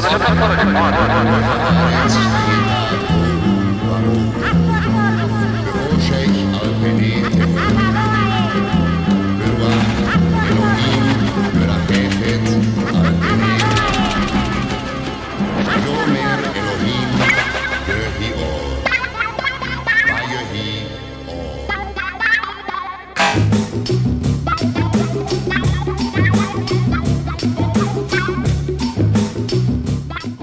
私はただただ。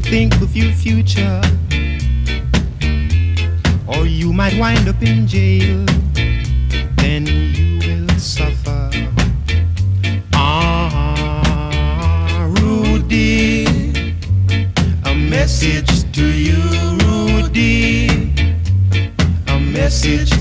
To think of your future, or you might wind up in jail. Then you will suffer. Ah, Rudy, a message to you, Rudy, a message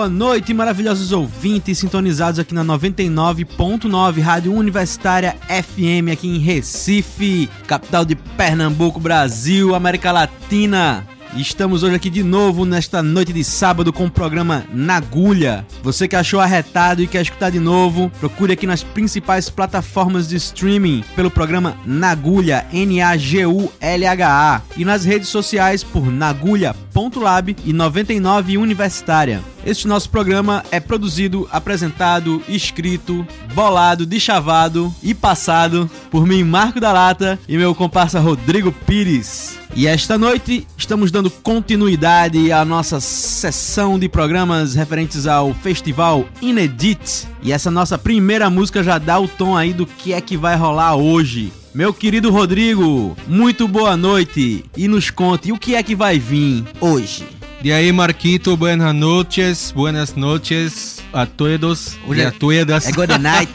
Boa noite, maravilhosos ouvintes sintonizados aqui na 99.9 Rádio Universitária FM aqui em Recife, capital de Pernambuco, Brasil, América Latina. Estamos hoje aqui de novo nesta noite de sábado com o programa Nagulha. Você que achou arretado e quer escutar de novo, procure aqui nas principais plataformas de streaming pelo programa Nagulha, N-A-G-U-L-H-A, e nas redes sociais por nagulha.lab e 99 Universitária. Este nosso programa é produzido, apresentado, escrito, bolado, deschavado e passado por mim, Marco da Lata, e meu comparsa Rodrigo Pires. E esta noite estamos dando continuidade à nossa sessão de programas referentes ao festival Inedit. E essa nossa primeira música já dá o tom aí do que é que vai rolar hoje. Meu querido Rodrigo, muito boa noite e nos conte o que é que vai vir hoje. De ahí, Marquito, buenas noches, buenas noches a todos Hoje é- a todas. É good night.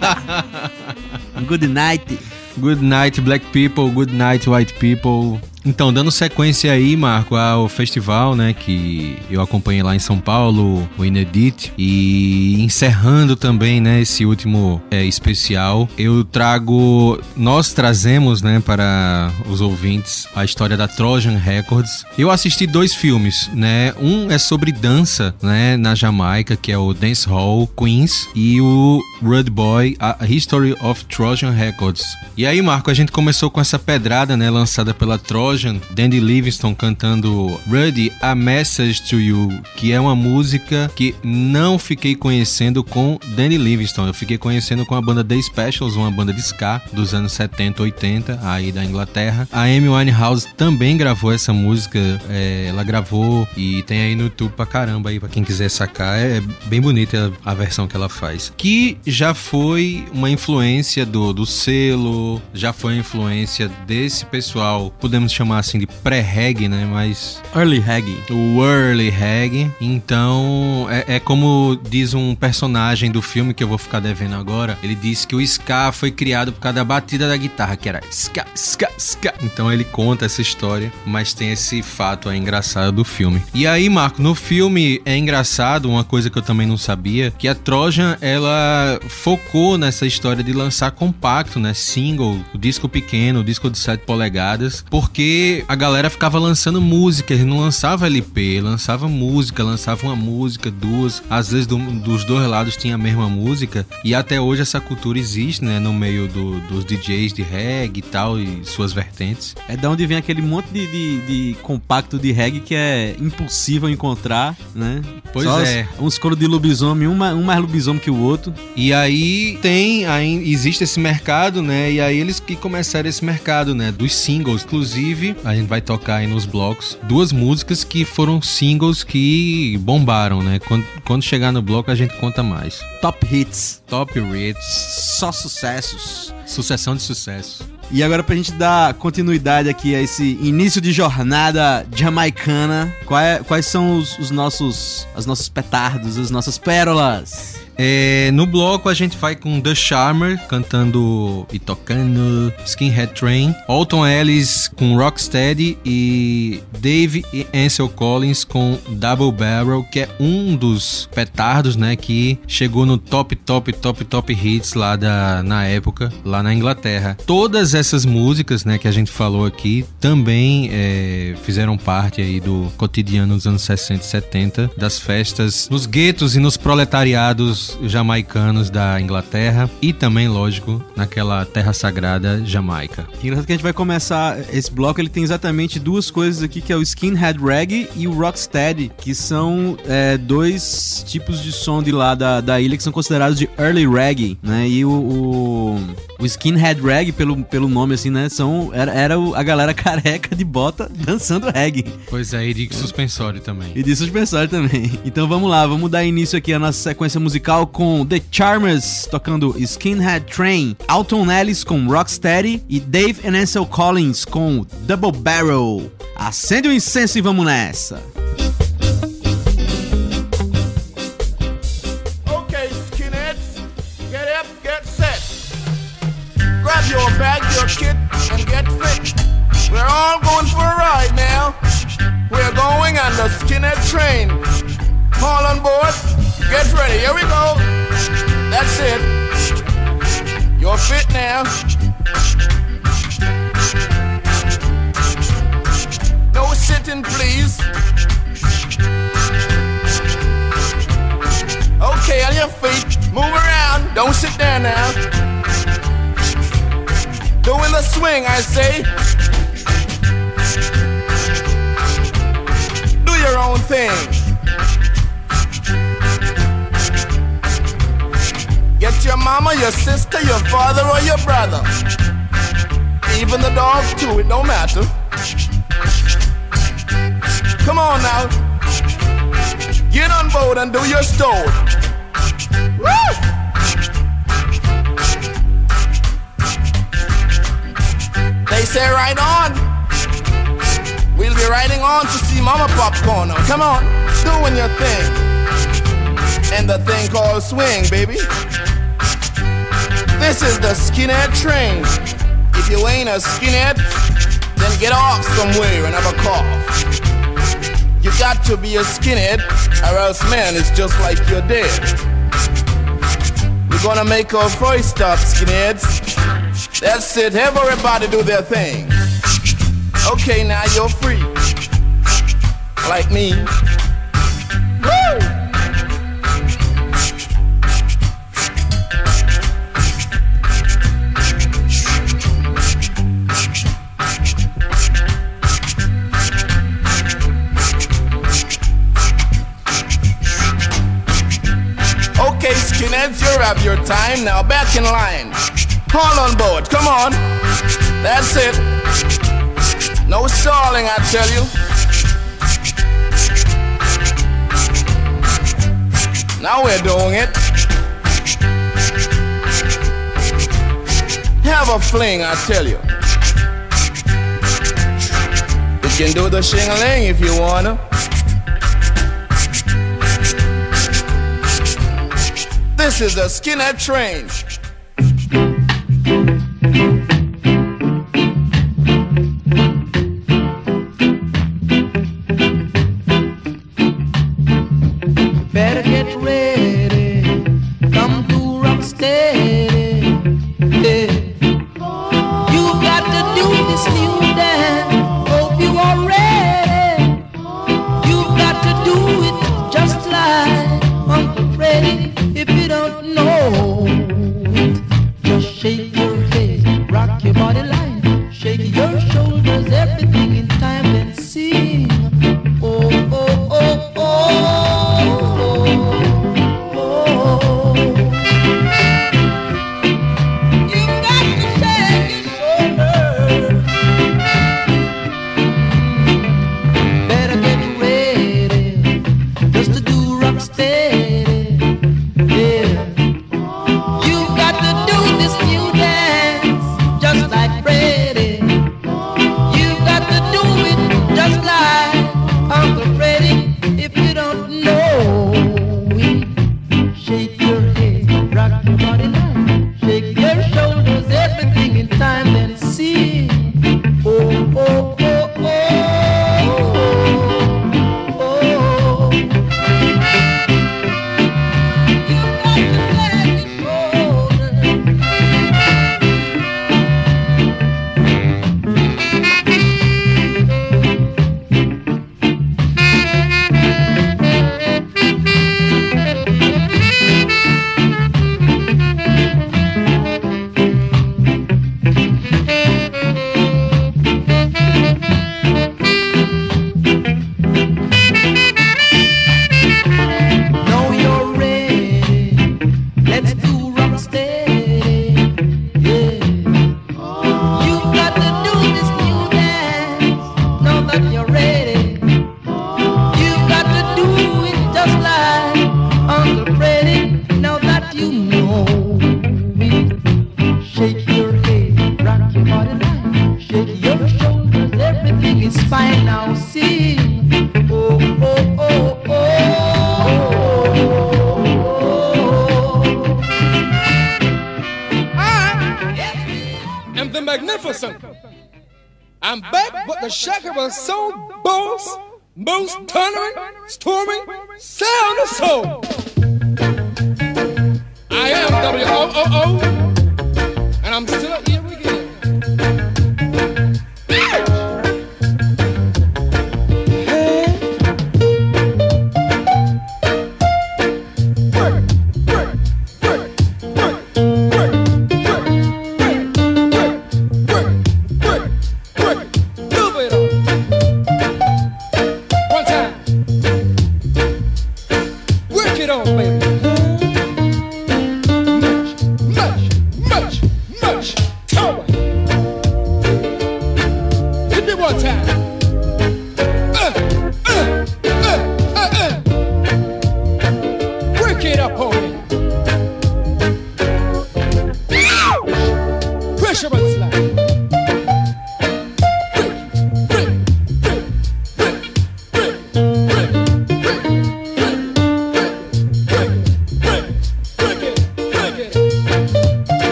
good night. Good night, black people, good night, white people. Então, dando sequência aí, Marco, ao festival, né, que eu acompanhei lá em São Paulo, o Inedit, e encerrando também, né, esse último é, especial, eu trago, nós trazemos, né, para os ouvintes a história da Trojan Records. Eu assisti dois filmes, né, um é sobre dança, né, na Jamaica, que é o Dance Hall Queens, e o Rude Boy, A History of Trojan Records. E aí, Marco, a gente começou com essa pedrada, né, lançada pela Trojan, Dandy Livingston cantando Rudy, A Message to You, que é uma música que não fiquei conhecendo com Danny Livingston, eu fiquei conhecendo com a banda The Specials, uma banda de ska dos anos 70, 80, aí da Inglaterra. A Amy Winehouse também gravou essa música, é, ela gravou e tem aí no YouTube pra caramba aí, pra quem quiser sacar, é bem bonita a versão que ela faz. Que já foi uma influência do, do selo, já foi influência desse pessoal, podemos chamar assim de pré-reggae, né? Mas Early Reggae. o early reggae. Então, é, é como diz um personagem do filme que eu vou ficar devendo agora. Ele disse que o ska foi criado por causa da batida da guitarra, que era ska, ska, ska. Então ele conta essa história, mas tem esse fato aí engraçado do filme. E aí, Marco, no filme é engraçado, uma coisa que eu também não sabia, que a Trojan, ela focou nessa história de lançar compacto, né? Single, o disco pequeno, o disco de 7 polegadas, porque a galera ficava lançando música, ele não lançava LP, lançava música, lançava uma música, duas, às vezes do- dos dois lados tinha a mesma música, e até hoje essa cultura existe, né, no meio do- dos DJs de reggae e tal, e suas vertentes. É da onde vem aquele monte de, de, de compacto de reggae que é impossível encontrar, né? Pois Só é. Uns, uns coros de lobisomem, um, um mais lobisomem que o outro. E aí tem, aí existe esse mercado, né? E aí eles que começaram esse mercado, né? Dos singles. Inclusive, a gente vai tocar aí nos blocos duas músicas que foram singles que bombaram, né? Quando, quando chegar no bloco a gente conta mais. Top hits. Top Hits, Só sucessos. sucessão de sucesso. E agora pra gente dar continuidade aqui a esse início de jornada jamaicana, qual é- quais são os, os nossos os nossos petardos, as nossas pérolas? É, no bloco a gente vai com The Charmer cantando e tocando Skinhead Train, Alton Ellis com Rocksteady e Dave e Ansel Collins com Double Barrel, que é um dos petardos, né, que chegou no top, top, top, top hits lá da, na época, lá na Inglaterra. Todas essas músicas, né, que a gente falou aqui, também é, fizeram parte aí do cotidiano dos anos 60 e 70, das festas nos guetos e nos proletariados jamaicanos da Inglaterra e também, lógico, naquela terra sagrada Jamaica. Engraçado que a gente vai começar esse bloco, ele tem exatamente duas coisas aqui, que é o Skinhead Reggae e o Rocksteady, que são é, dois tipos de som de lá da, da ilha que são considerados de Early Reggae, né? E o, o, o Skinhead Reggae, pelo, pelo nome assim, né? São, era, era a galera careca de bota dançando reggae. Pois é, e de suspensório também. E de suspensório também. Então vamos lá, vamos dar início aqui à nossa sequência musical com The Charmers tocando Skinhead Train, Alton Ellis com Rocksteady e Dave and Ansel Collins com Double Barrel. Acende o incenso e vamos nessa. And get fit. We're all going for a ride now. We're going on the skinhead train. All on board, get ready, here we go. That's it. You're fit now. No sitting, please. Okay, on your feet, move around, don't sit there now. Doing the swing, I say. Do your own thing. Get your mama, your sister, your father, or your brother. Even the dog, too, it don't matter. Come on now. Get on board and do your stone. Woo! They say right on. We'll be riding on to see Mama Popcorn. Come on, doing your thing. And the thing called swing, baby. This is the skinhead train. If you ain't a skinhead, then get off somewhere and have a cough. You got to be a skinhead, or else man, it's just like you're dead. We're gonna make our voice stop, skinheads. That's it. Have everybody do their thing. Okay, now you're free. Like me. Woo! Okay, skinheads, you're out your time. Now back in line. Call on board. Come on. That's it. No stalling, I tell you. Now we're doing it. Have a fling, I tell you. You can do the shingling if you wanna. This is a skinhead train.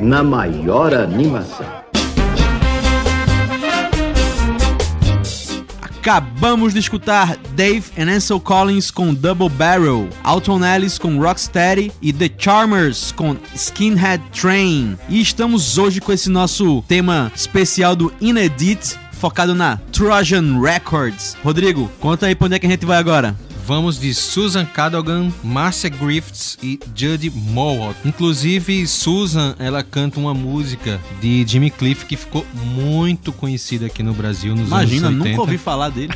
Na maior animação. Acabamos de escutar Dave and Ansel Collins com Double Barrel, Alton Ellis com Rocksteady e The Charmers com Skinhead Train. E estamos hoje com esse nosso tema especial do Inedit, focado na Trojan Records. Rodrigo, conta aí pra onde é que a gente vai agora. Vamos de Susan Cadogan, Marcia Griffiths e Judy Mowat. Inclusive, Susan, ela canta uma música de Jimmy Cliff que ficou muito conhecida aqui no Brasil nos Imagina, anos 80. nunca ouvi falar dele.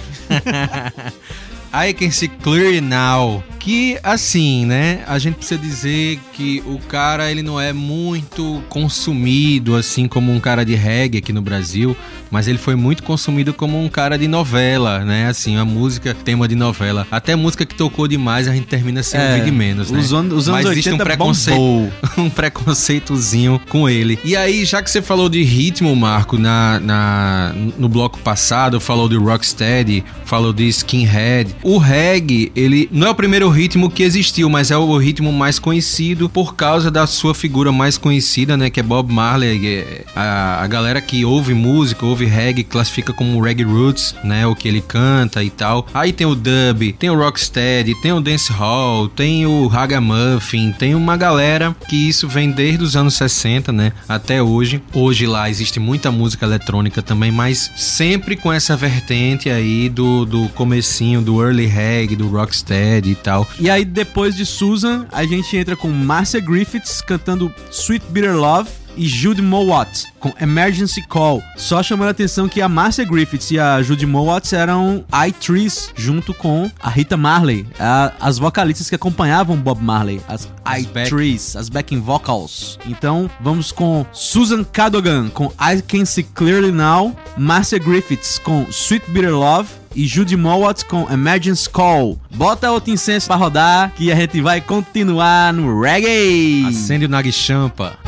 I Can See Clear Now. Que assim, né? A gente precisa dizer que o cara ele não é muito consumido assim como um cara de reggae aqui no Brasil, mas ele foi muito consumido como um cara de novela, né? Assim, a música tema de novela. Até música que tocou demais a gente termina sem É, ouvir de menos, né? os anos- os anos mas existe um 80 preconceito, um preconceitozinho com ele. E aí, já que você falou de ritmo, Marco, na, na, no bloco passado, falou de Rocksteady, falou de Skinhead. O reggae, ele não é o primeiro ritmo que existiu, mas é o ritmo mais conhecido por causa da sua figura mais conhecida, né? Que é Bob Marley. É, A, a galera que ouve música, ouve reggae, classifica como reggae roots, né? O que ele canta e tal. Aí tem o dub, tem o rocksteady, tem o dancehall, tem o ragamuffin, tem uma galera que isso vem desde os anos 60, né? Até hoje. Hoje lá existe muita música eletrônica também, mas sempre com essa vertente aí do, do comecinho do early reggae, do rocksteady e tal. E aí, depois de Susan, a gente entra com Marcia Griffiths cantando Sweet Bitter Love e Judy Mowat com Emergency Call. Só chamando a atenção que a Marcia Griffiths e a Judy Mowat eram I-Trees junto com a Rita Marley, a- as vocalistas que acompanhavam Bob Marley, as I-Trees, as backing vocals. Então, vamos com Susan Cadogan com I Can See Clearly Now, Marcia Griffiths com Sweet Bitter Love e Judy Mowat com Emergency Call. Bota outro incenso pra rodar que a gente vai continuar no reggae. Acende o Nag Champa.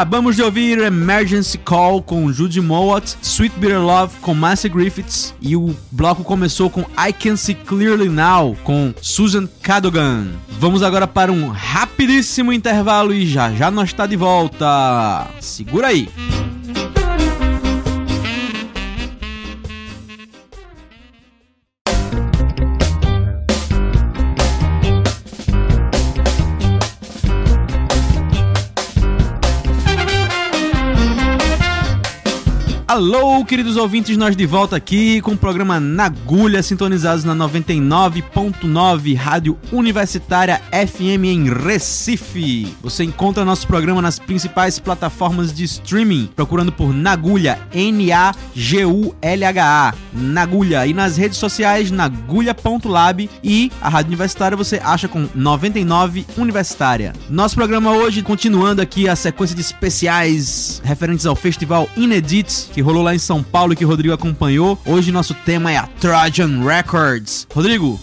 Acabamos de ouvir Emergency Call com Judy Mowat, Sweet Bitter Love com Massey Griffiths e o bloco começou com I Can See Clearly Now com Susan Cadogan. Vamos agora para um rapidíssimo intervalo e já já nós está de volta. Segura aí. Alô, queridos ouvintes, nós de volta aqui com o programa Na Agulha, sintonizados na 99.9 Rádio Universitária FM em Recife. Você encontra nosso programa nas principais plataformas de streaming, procurando por Nagulha, N-A-G-U-L-H-A, Nagulha, e nas redes sociais nagulha.lab e a Rádio Universitária você acha com 99 Universitária. Nosso programa hoje, continuando aqui a sequência de especiais referentes ao Festival Inedits, que rolou lá em São Paulo e que o Rodrigo acompanhou. Hoje nosso tema é a Trojan Records. Rodrigo,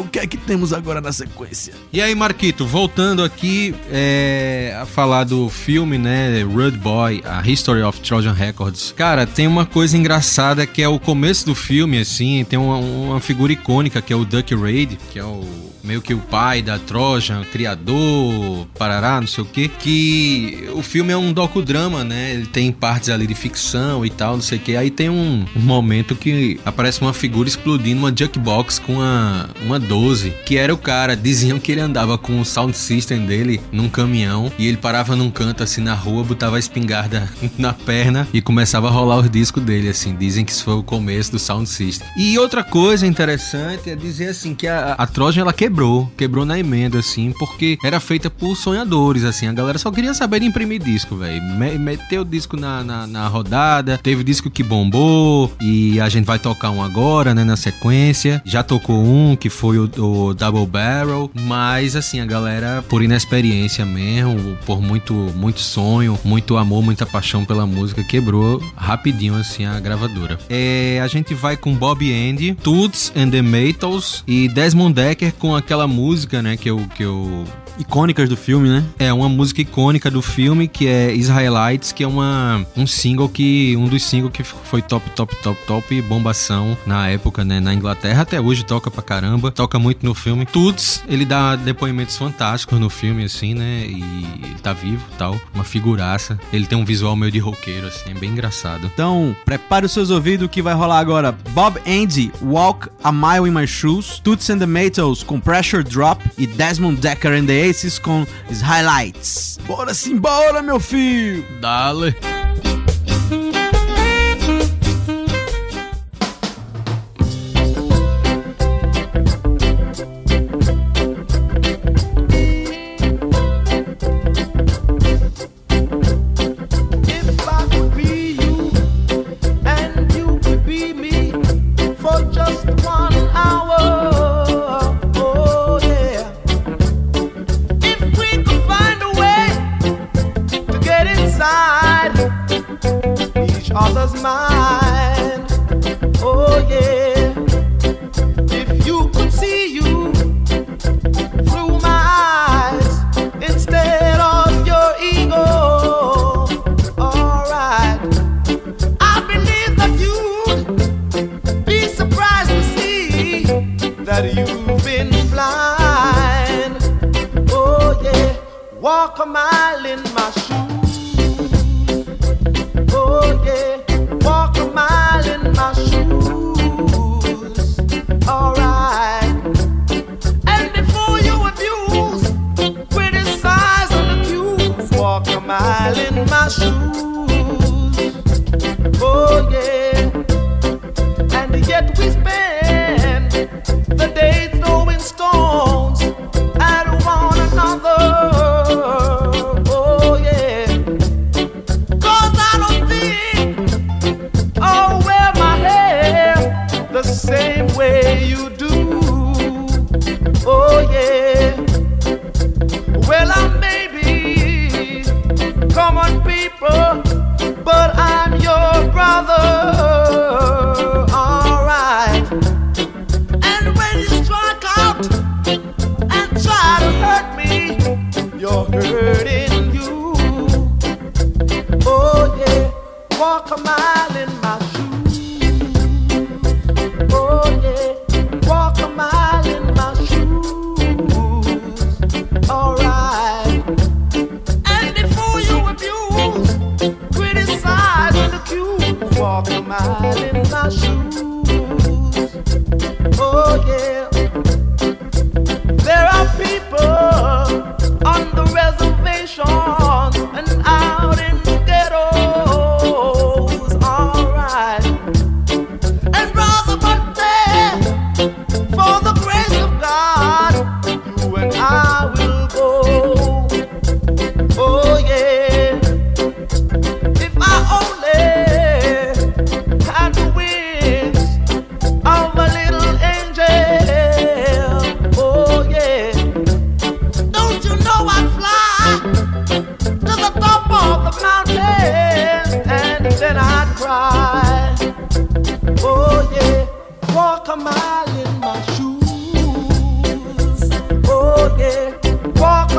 o que é que temos agora na sequência? E aí, Marquito, voltando aqui é, a falar do filme, né, Rude Boy, a History of Trojan Records. Cara, tem uma coisa engraçada que é o começo do filme, assim, tem uma, uma figura icônica que é o Duck Raid, que é o meio que o pai da Trojan, criador, parará, não sei o que, que o filme é um docudrama, né? Ele tem partes ali de ficção e tal, não sei o que. Aí tem um, um momento que aparece uma figura explodindo uma jukebox com uma, uma 12, que era o cara. Diziam que ele andava com o sound system dele num caminhão e ele parava num canto assim na rua, botava a espingarda na perna e começava a rolar os discos dele, assim. Dizem que isso foi o começo do sound system. E outra coisa interessante é dizer assim que a, a Trojan ela quebrou, quebrou na emenda, assim, porque era feita por sonhadores, assim. A galera só queria saber de imprimir disco, velho. Me, meteu o disco na, na, na rodada, teve disco que bombou e a gente vai tocar um agora, né, na sequência. Já tocou um que foi o, o Double Barrel, mas assim, a galera, por inexperiência mesmo, por muito, muito sonho, muito amor, muita paixão pela música, quebrou rapidinho, assim, a gravadora. É, a gente vai com Bob Andy, Toots and the Maytals e Desmond Decker com aquela música, né, que eu, que eu Icônicas do filme, né? é uma música icônica do filme que é Israelites, que é uma, um single que um dos singles que foi top, top, top, top bombação na época, né, na Inglaterra até hoje toca pra caramba, toca muito no filme. Tuts, ele dá depoimentos fantásticos no filme assim, né? E ele tá vivo, tal, uma figuraça. Ele tem um visual meio de roqueiro assim, é bem engraçado. Então, prepare os seus ouvidos que vai rolar agora Bob Andy, Walk a Mile in My Shoes, Toots and the Maytals com Pressure Drop e Desmond Decker and the Aces com os Highlights. Bora simbora, meu filho! Dale.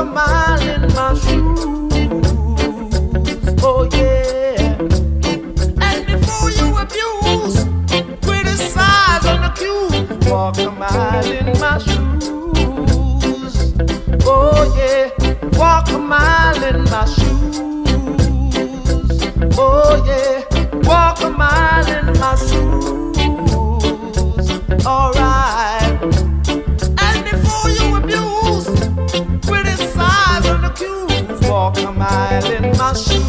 a mile in my shoes. Oh, yeah. And before you abuse, criticize accuse, walk a mile in my shoes. Oh, yeah. Walk a mile in my shoes. Oh, yeah. Walk a mile in my shoes. Alright. walk a mile in my shoes.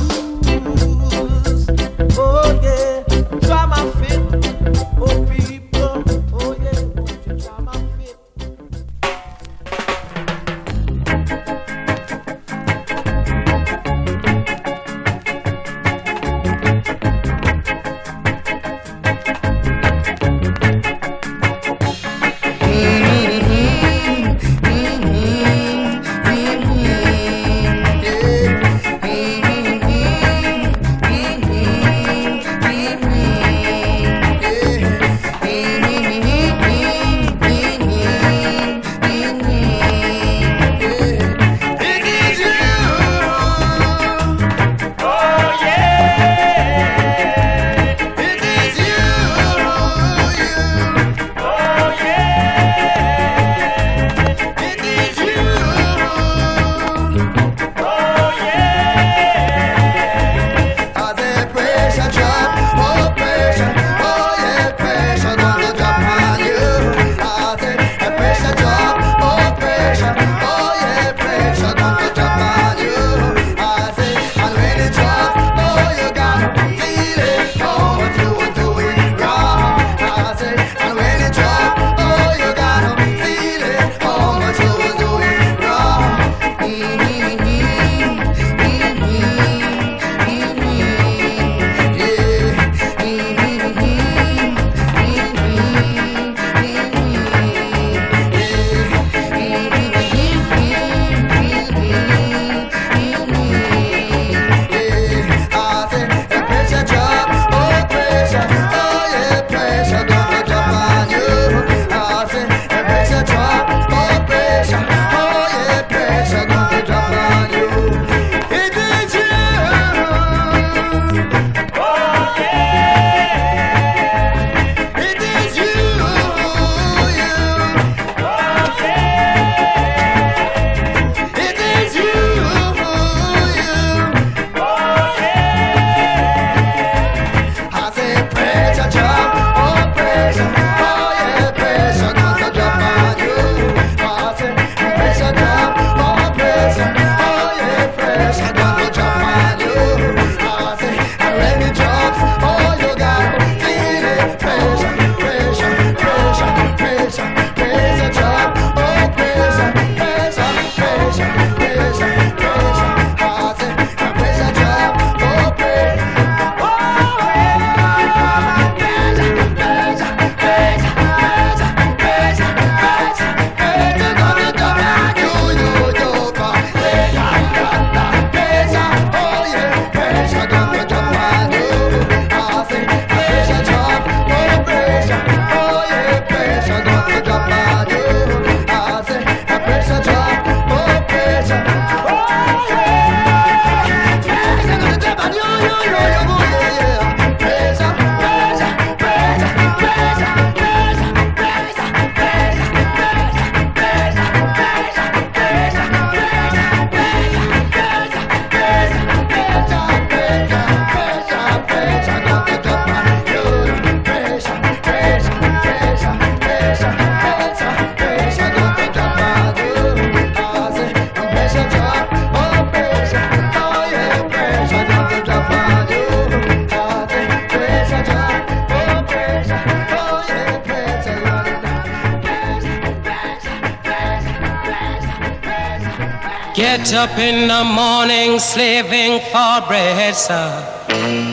get up in the morning slaving for bread, sir,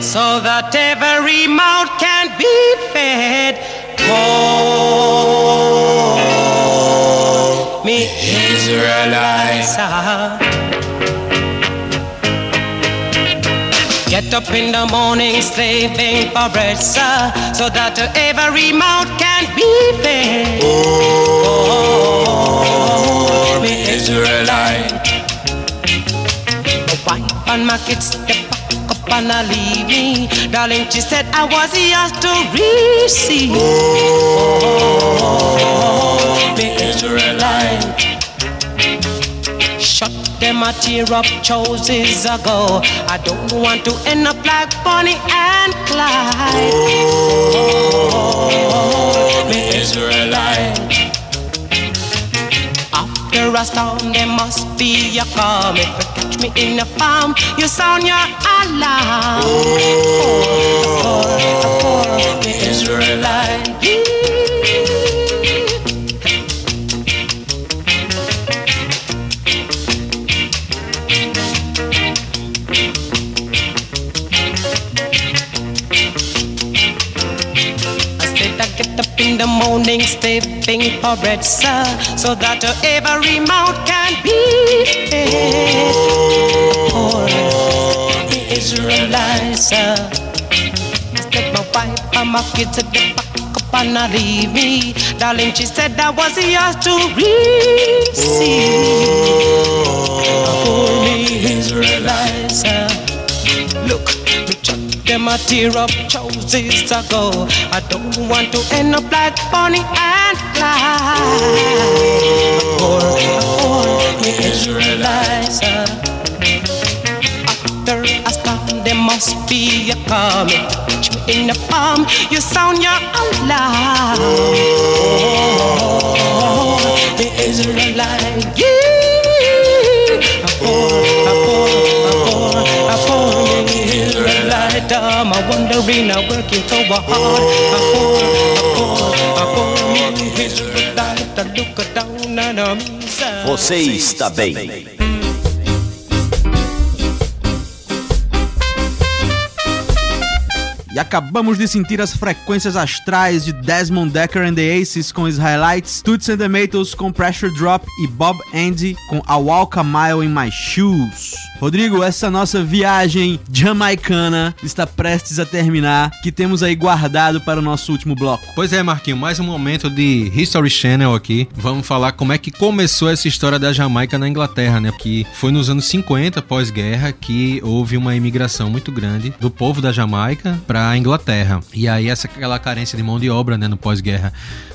so that every mouth can be fed. Oh, me Israelites, Get up in the morning slaving for bread, sir, so that every mouth can be fed. Oh, oh, oh, oh, oh, oh, oh, oh, oh, oh, oh, oh, oh, oh, wife and my kids step back up and I leave me. Darling, she said I was yours to receive. Oh, me Israelite. Shut them a tear up choices ago. I don't want to end up like Bonnie and Clyde. Oh, a storm, there must be a calm. If you catch me in a farm, you sound your alarm. Oh, me Israelite. The morning slaving for bread, sir, so that every mouth can be fed. Oh, the Israelites, sir. I said my wife and my kids at the back up and not leave me. Darling, she said I was yours to receive. Oh, the Israelites, sir. Look, me them a tear up choices ago. I don't want to end up like Bonnie and Clyde. Poor, poor, me Israelites. uh, After a storm, there must be a. If catch in the palm, you sound your alarm. Oh, the Israelite, yeah. Poor, poor, poor, poor, me Israelite. I'm a wondering, I'm working so hard. Poor, poor, Você está bem. E acabamos de sentir as frequências astrais de Desmond Decker and the Aces com highlights, Toots and the Maytals com Pressure Drop e Bob Andy com I Walk a Mile in My Shoes. Rodrigo, essa nossa viagem jamaicana está prestes a terminar, que temos aí guardado para o nosso último bloco. Pois é, Marquinho, mais um momento de History Channel aqui. Vamos falar como é que começou essa história da Jamaica na Inglaterra, né? Porque foi nos anos 50, pós-guerra, que houve uma imigração muito grande do povo da Jamaica para a Inglaterra. E aí essa aquela carência de mão de obra, né, no pós-guerra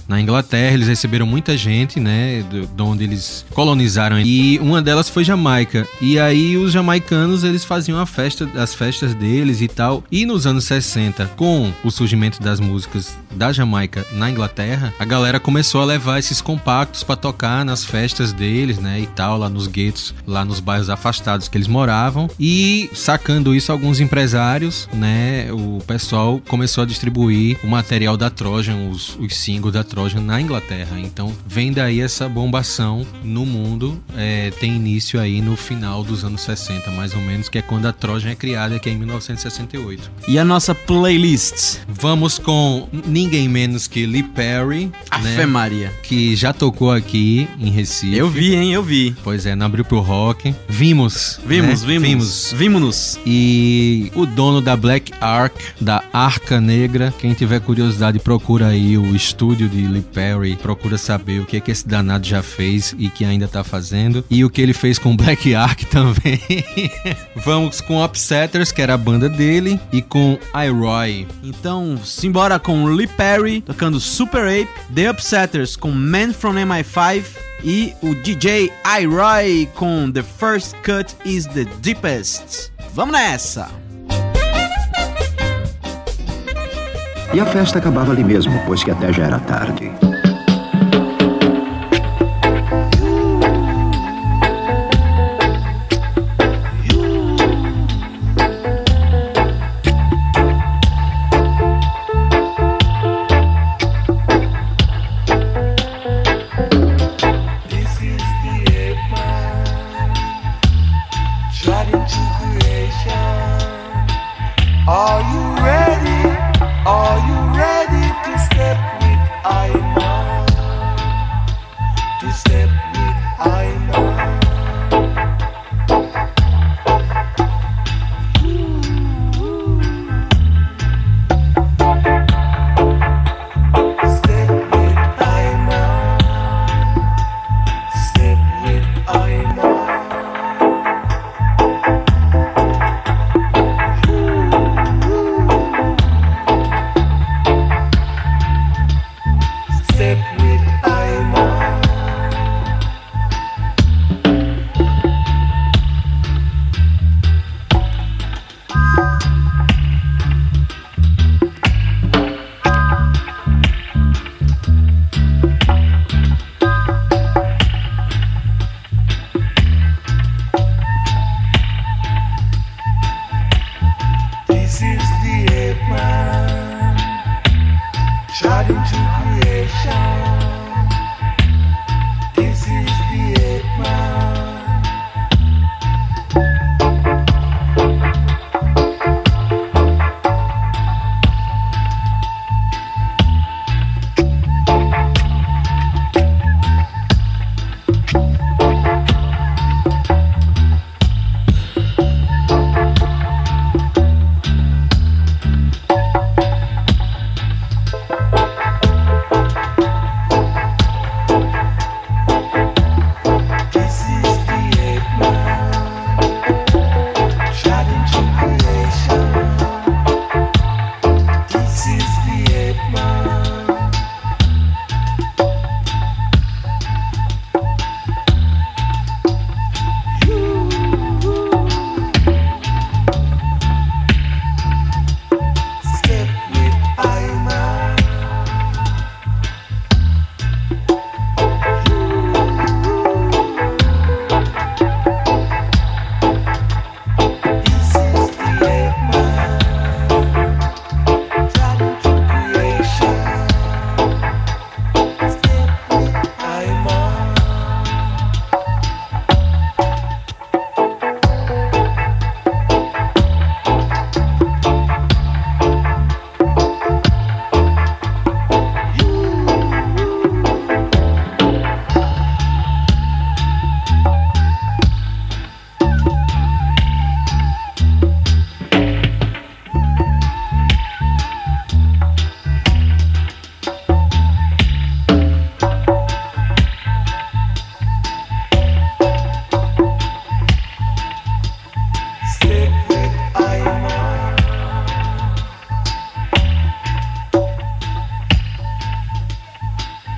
na Inglaterra, eles receberam muita gente, né, do, de onde eles colonizaram. E uma delas foi Jamaica. E aí os jamaicanos, eles faziam a festa, as festas deles e tal. E nos anos 60, com o surgimento das músicas da Jamaica na Inglaterra, a galera começou a levar esses compactos para tocar nas festas deles, né, e tal, lá nos guetos, lá nos bairros afastados que eles moravam. E sacando isso alguns empresários, né, o pessoal começou a distribuir o material da Trojan, os, os singles da Trojan na Inglaterra. Então, vem daí essa bombação no mundo, é, tem início aí no final dos anos 60, mais ou menos, que é quando a Trojan é criada, que é em 1968. E a nossa playlist? Vamos com ninguém menos que Lee Perry, Afe né, Maria. que já tocou aqui em Recife. Eu vi, hein? Eu vi. Pois é, não abriu pro rock. Vimos. Vimos, né? vimos. Vimos-nos. E o dono da Black Ark, da Arca Negra, quem tiver curiosidade, procura aí o estúdio de Lee Perry, procura saber o que é que esse danado já fez e que ainda tá fazendo, e o que ele fez com Black Ark também. Vamos com Upsetters, que era a banda dele, e com iRoy. Então, simbora com Lee Perry tocando Super Ape, The Upsetters com Man from MI5 e o DJ iRoy com The First Cut is the Deepest. Vamos nessa! E a festa acabava ali mesmo, pois que até já era tarde.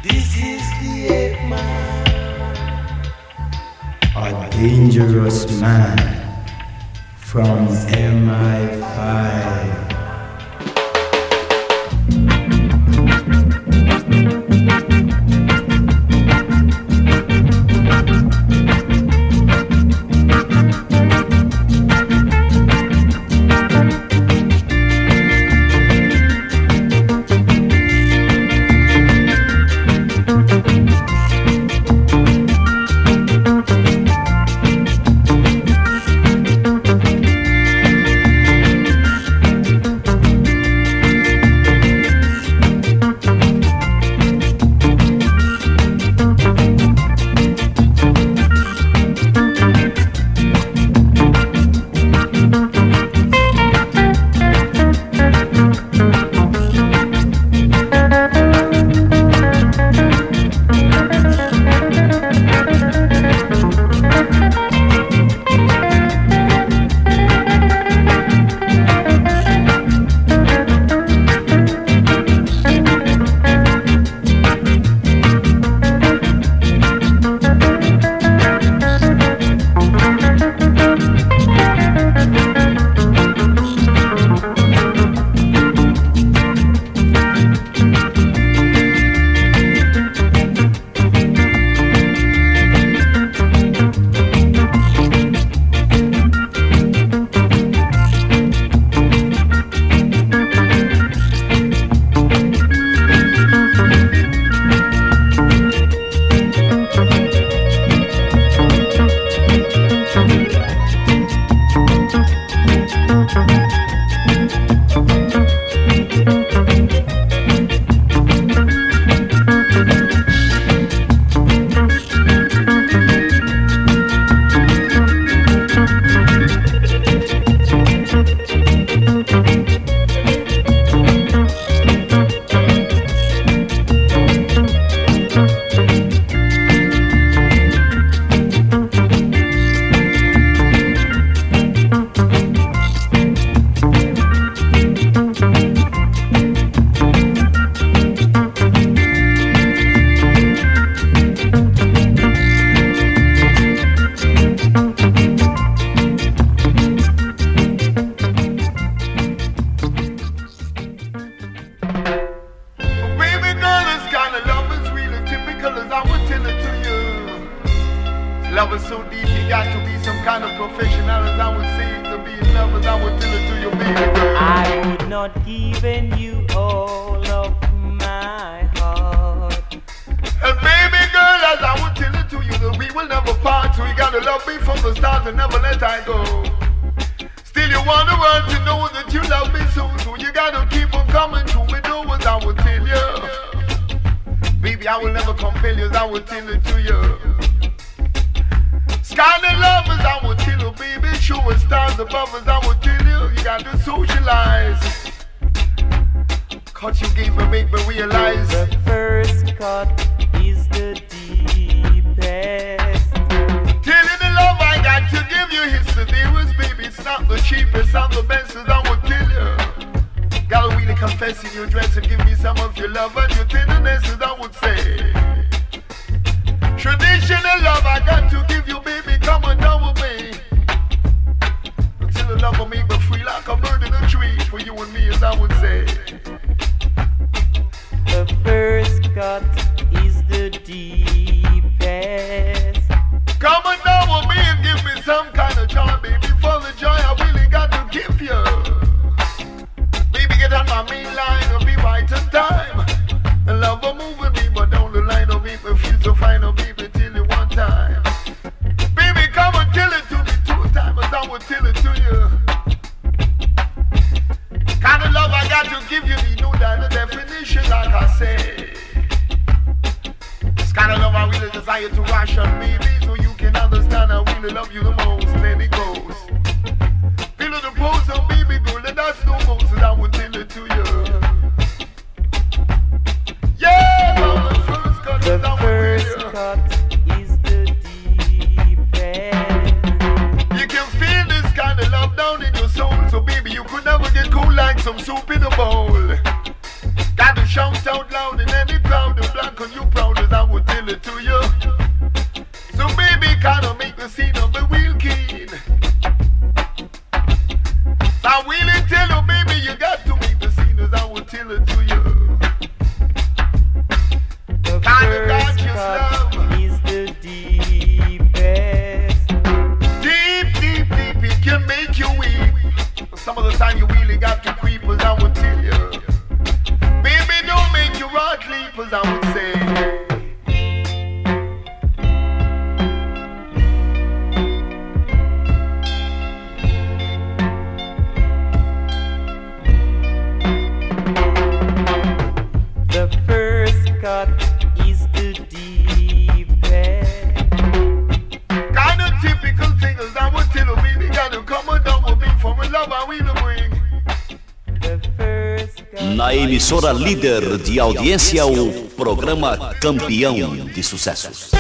This is the ape man. A dangerous man from MI5. The cheapest, I'm the best, as I would tell you. Gotta really confess in your dress and give me some of your love and your tenderness, as I would say. Traditional love I got to give you, baby. Come on down with me. Until the love will make me free like a bird in a tree for you and me, as I would say. The first cut is the deepest. Come on down with me and give me some kind of joy, baby. For the joy I really My main line and be right on time. Love with me, but of time. Baby, come and tell it to me two times, I will tell it to you. Kind of love I got to give you, the definition, like I kind of love I really desire to so you can understand I really love you the most. Then it goes. Feel the pose of baby girl, and that's no most that I would tell it to you. Yeah, mama, first cut The first cut is the deepest. You can feel this kind of love down in your soul, so baby, you could never get cool like some soup in a bowl. Got to shout out loud in any crowd, the black on you proud as I would tell it to you. So baby, kinda make the scene of down. Emissora líder de audiência, o programa Campeão de Sucessos.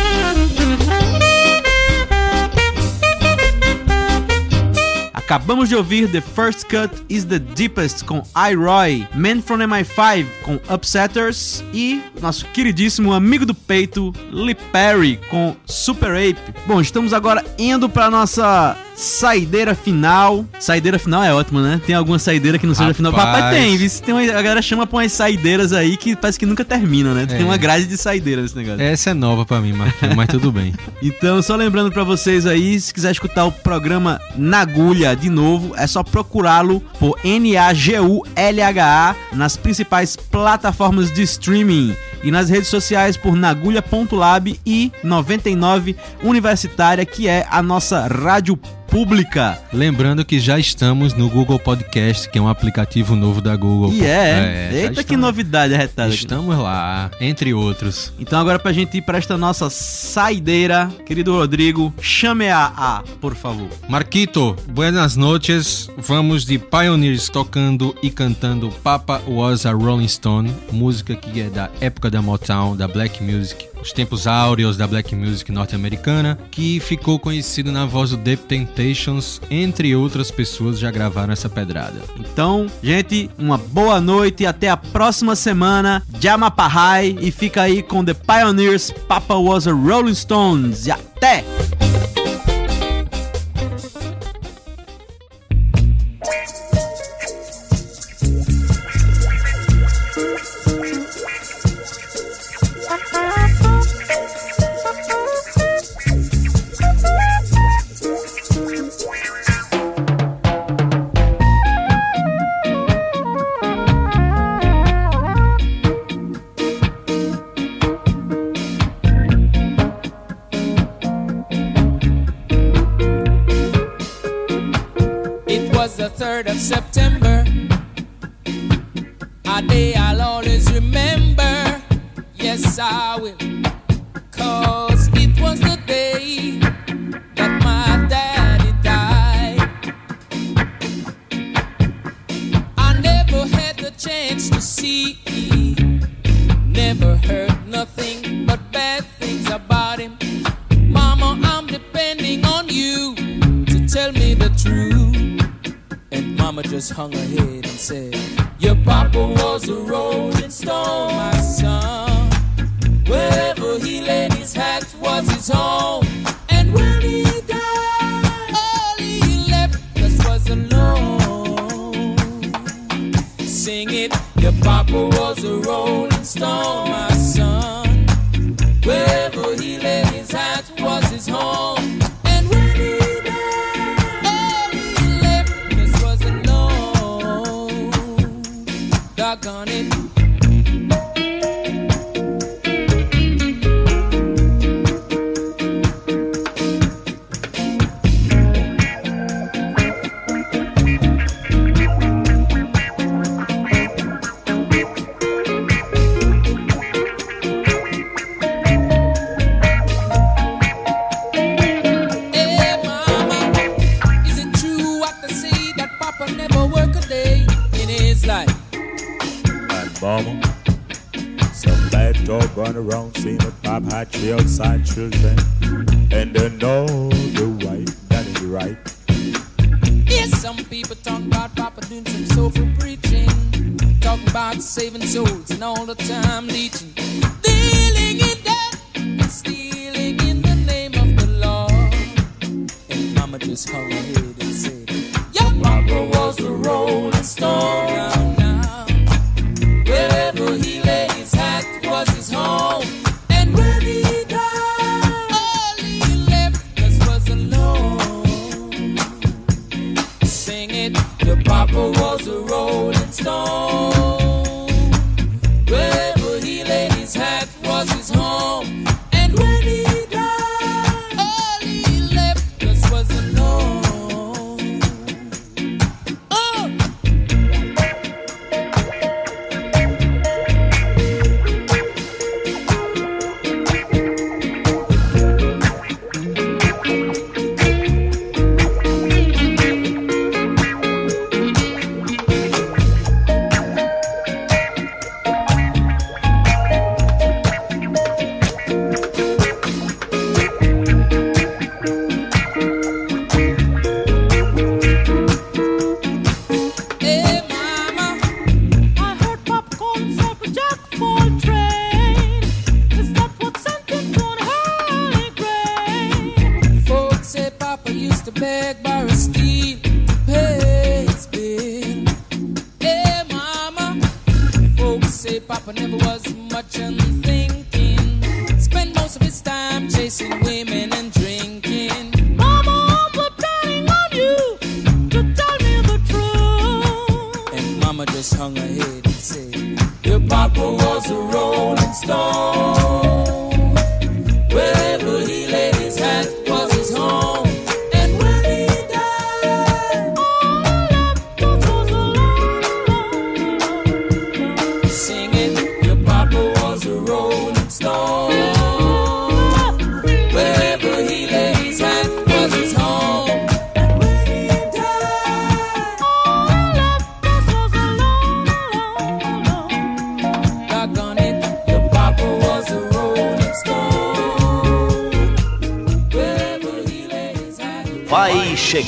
Acabamos de ouvir The First Cut is the Deepest com iRoy, Man from MI5 com Upsetters e nosso queridíssimo amigo do peito, Lee Perry com Super Ape. Bom, estamos agora indo para nossa saideira final. Saideira final é ótimo, né? Tem alguma saideira que não seja final? Papai tem, viu? Tem uma, a galera chama pra umas saideiras aí que parece que nunca terminam, né? Tem É. uma grade de saideira nesse negócio. Essa é nova pra mim, Marquinhos, mas tudo bem. Então, só lembrando pra vocês aí, se quiser escutar o programa Nagulha de novo, é só procurá-lo por N-A-G-U-L-H-A nas principais plataformas de streaming e nas redes sociais por nagulha.lab e 99 Universitária, que é a nossa rádio pública. Lembrando que já estamos no Google Podcast, que é um aplicativo novo da Google. E já é, eita que novidade arretada. aqui. Estamos lá, entre outros. Então agora pra gente ir pra esta nossa saideira, querido Rodrigo, chame a A, por favor. Marquito, buenas noches. Vamos de Pioneers tocando e cantando Papa Was a Rolling Stone, música que é da época da Motown, da Black Music, os tempos áureos da Black Music norte-americana, que ficou conhecido na voz do The Temptations, entre outras pessoas já gravaram essa pedrada. Então, gente, uma boa noite e até a próxima semana. Jamapahai e fica aí com The Pioneers, Papa Was a Rolling Stones. E até!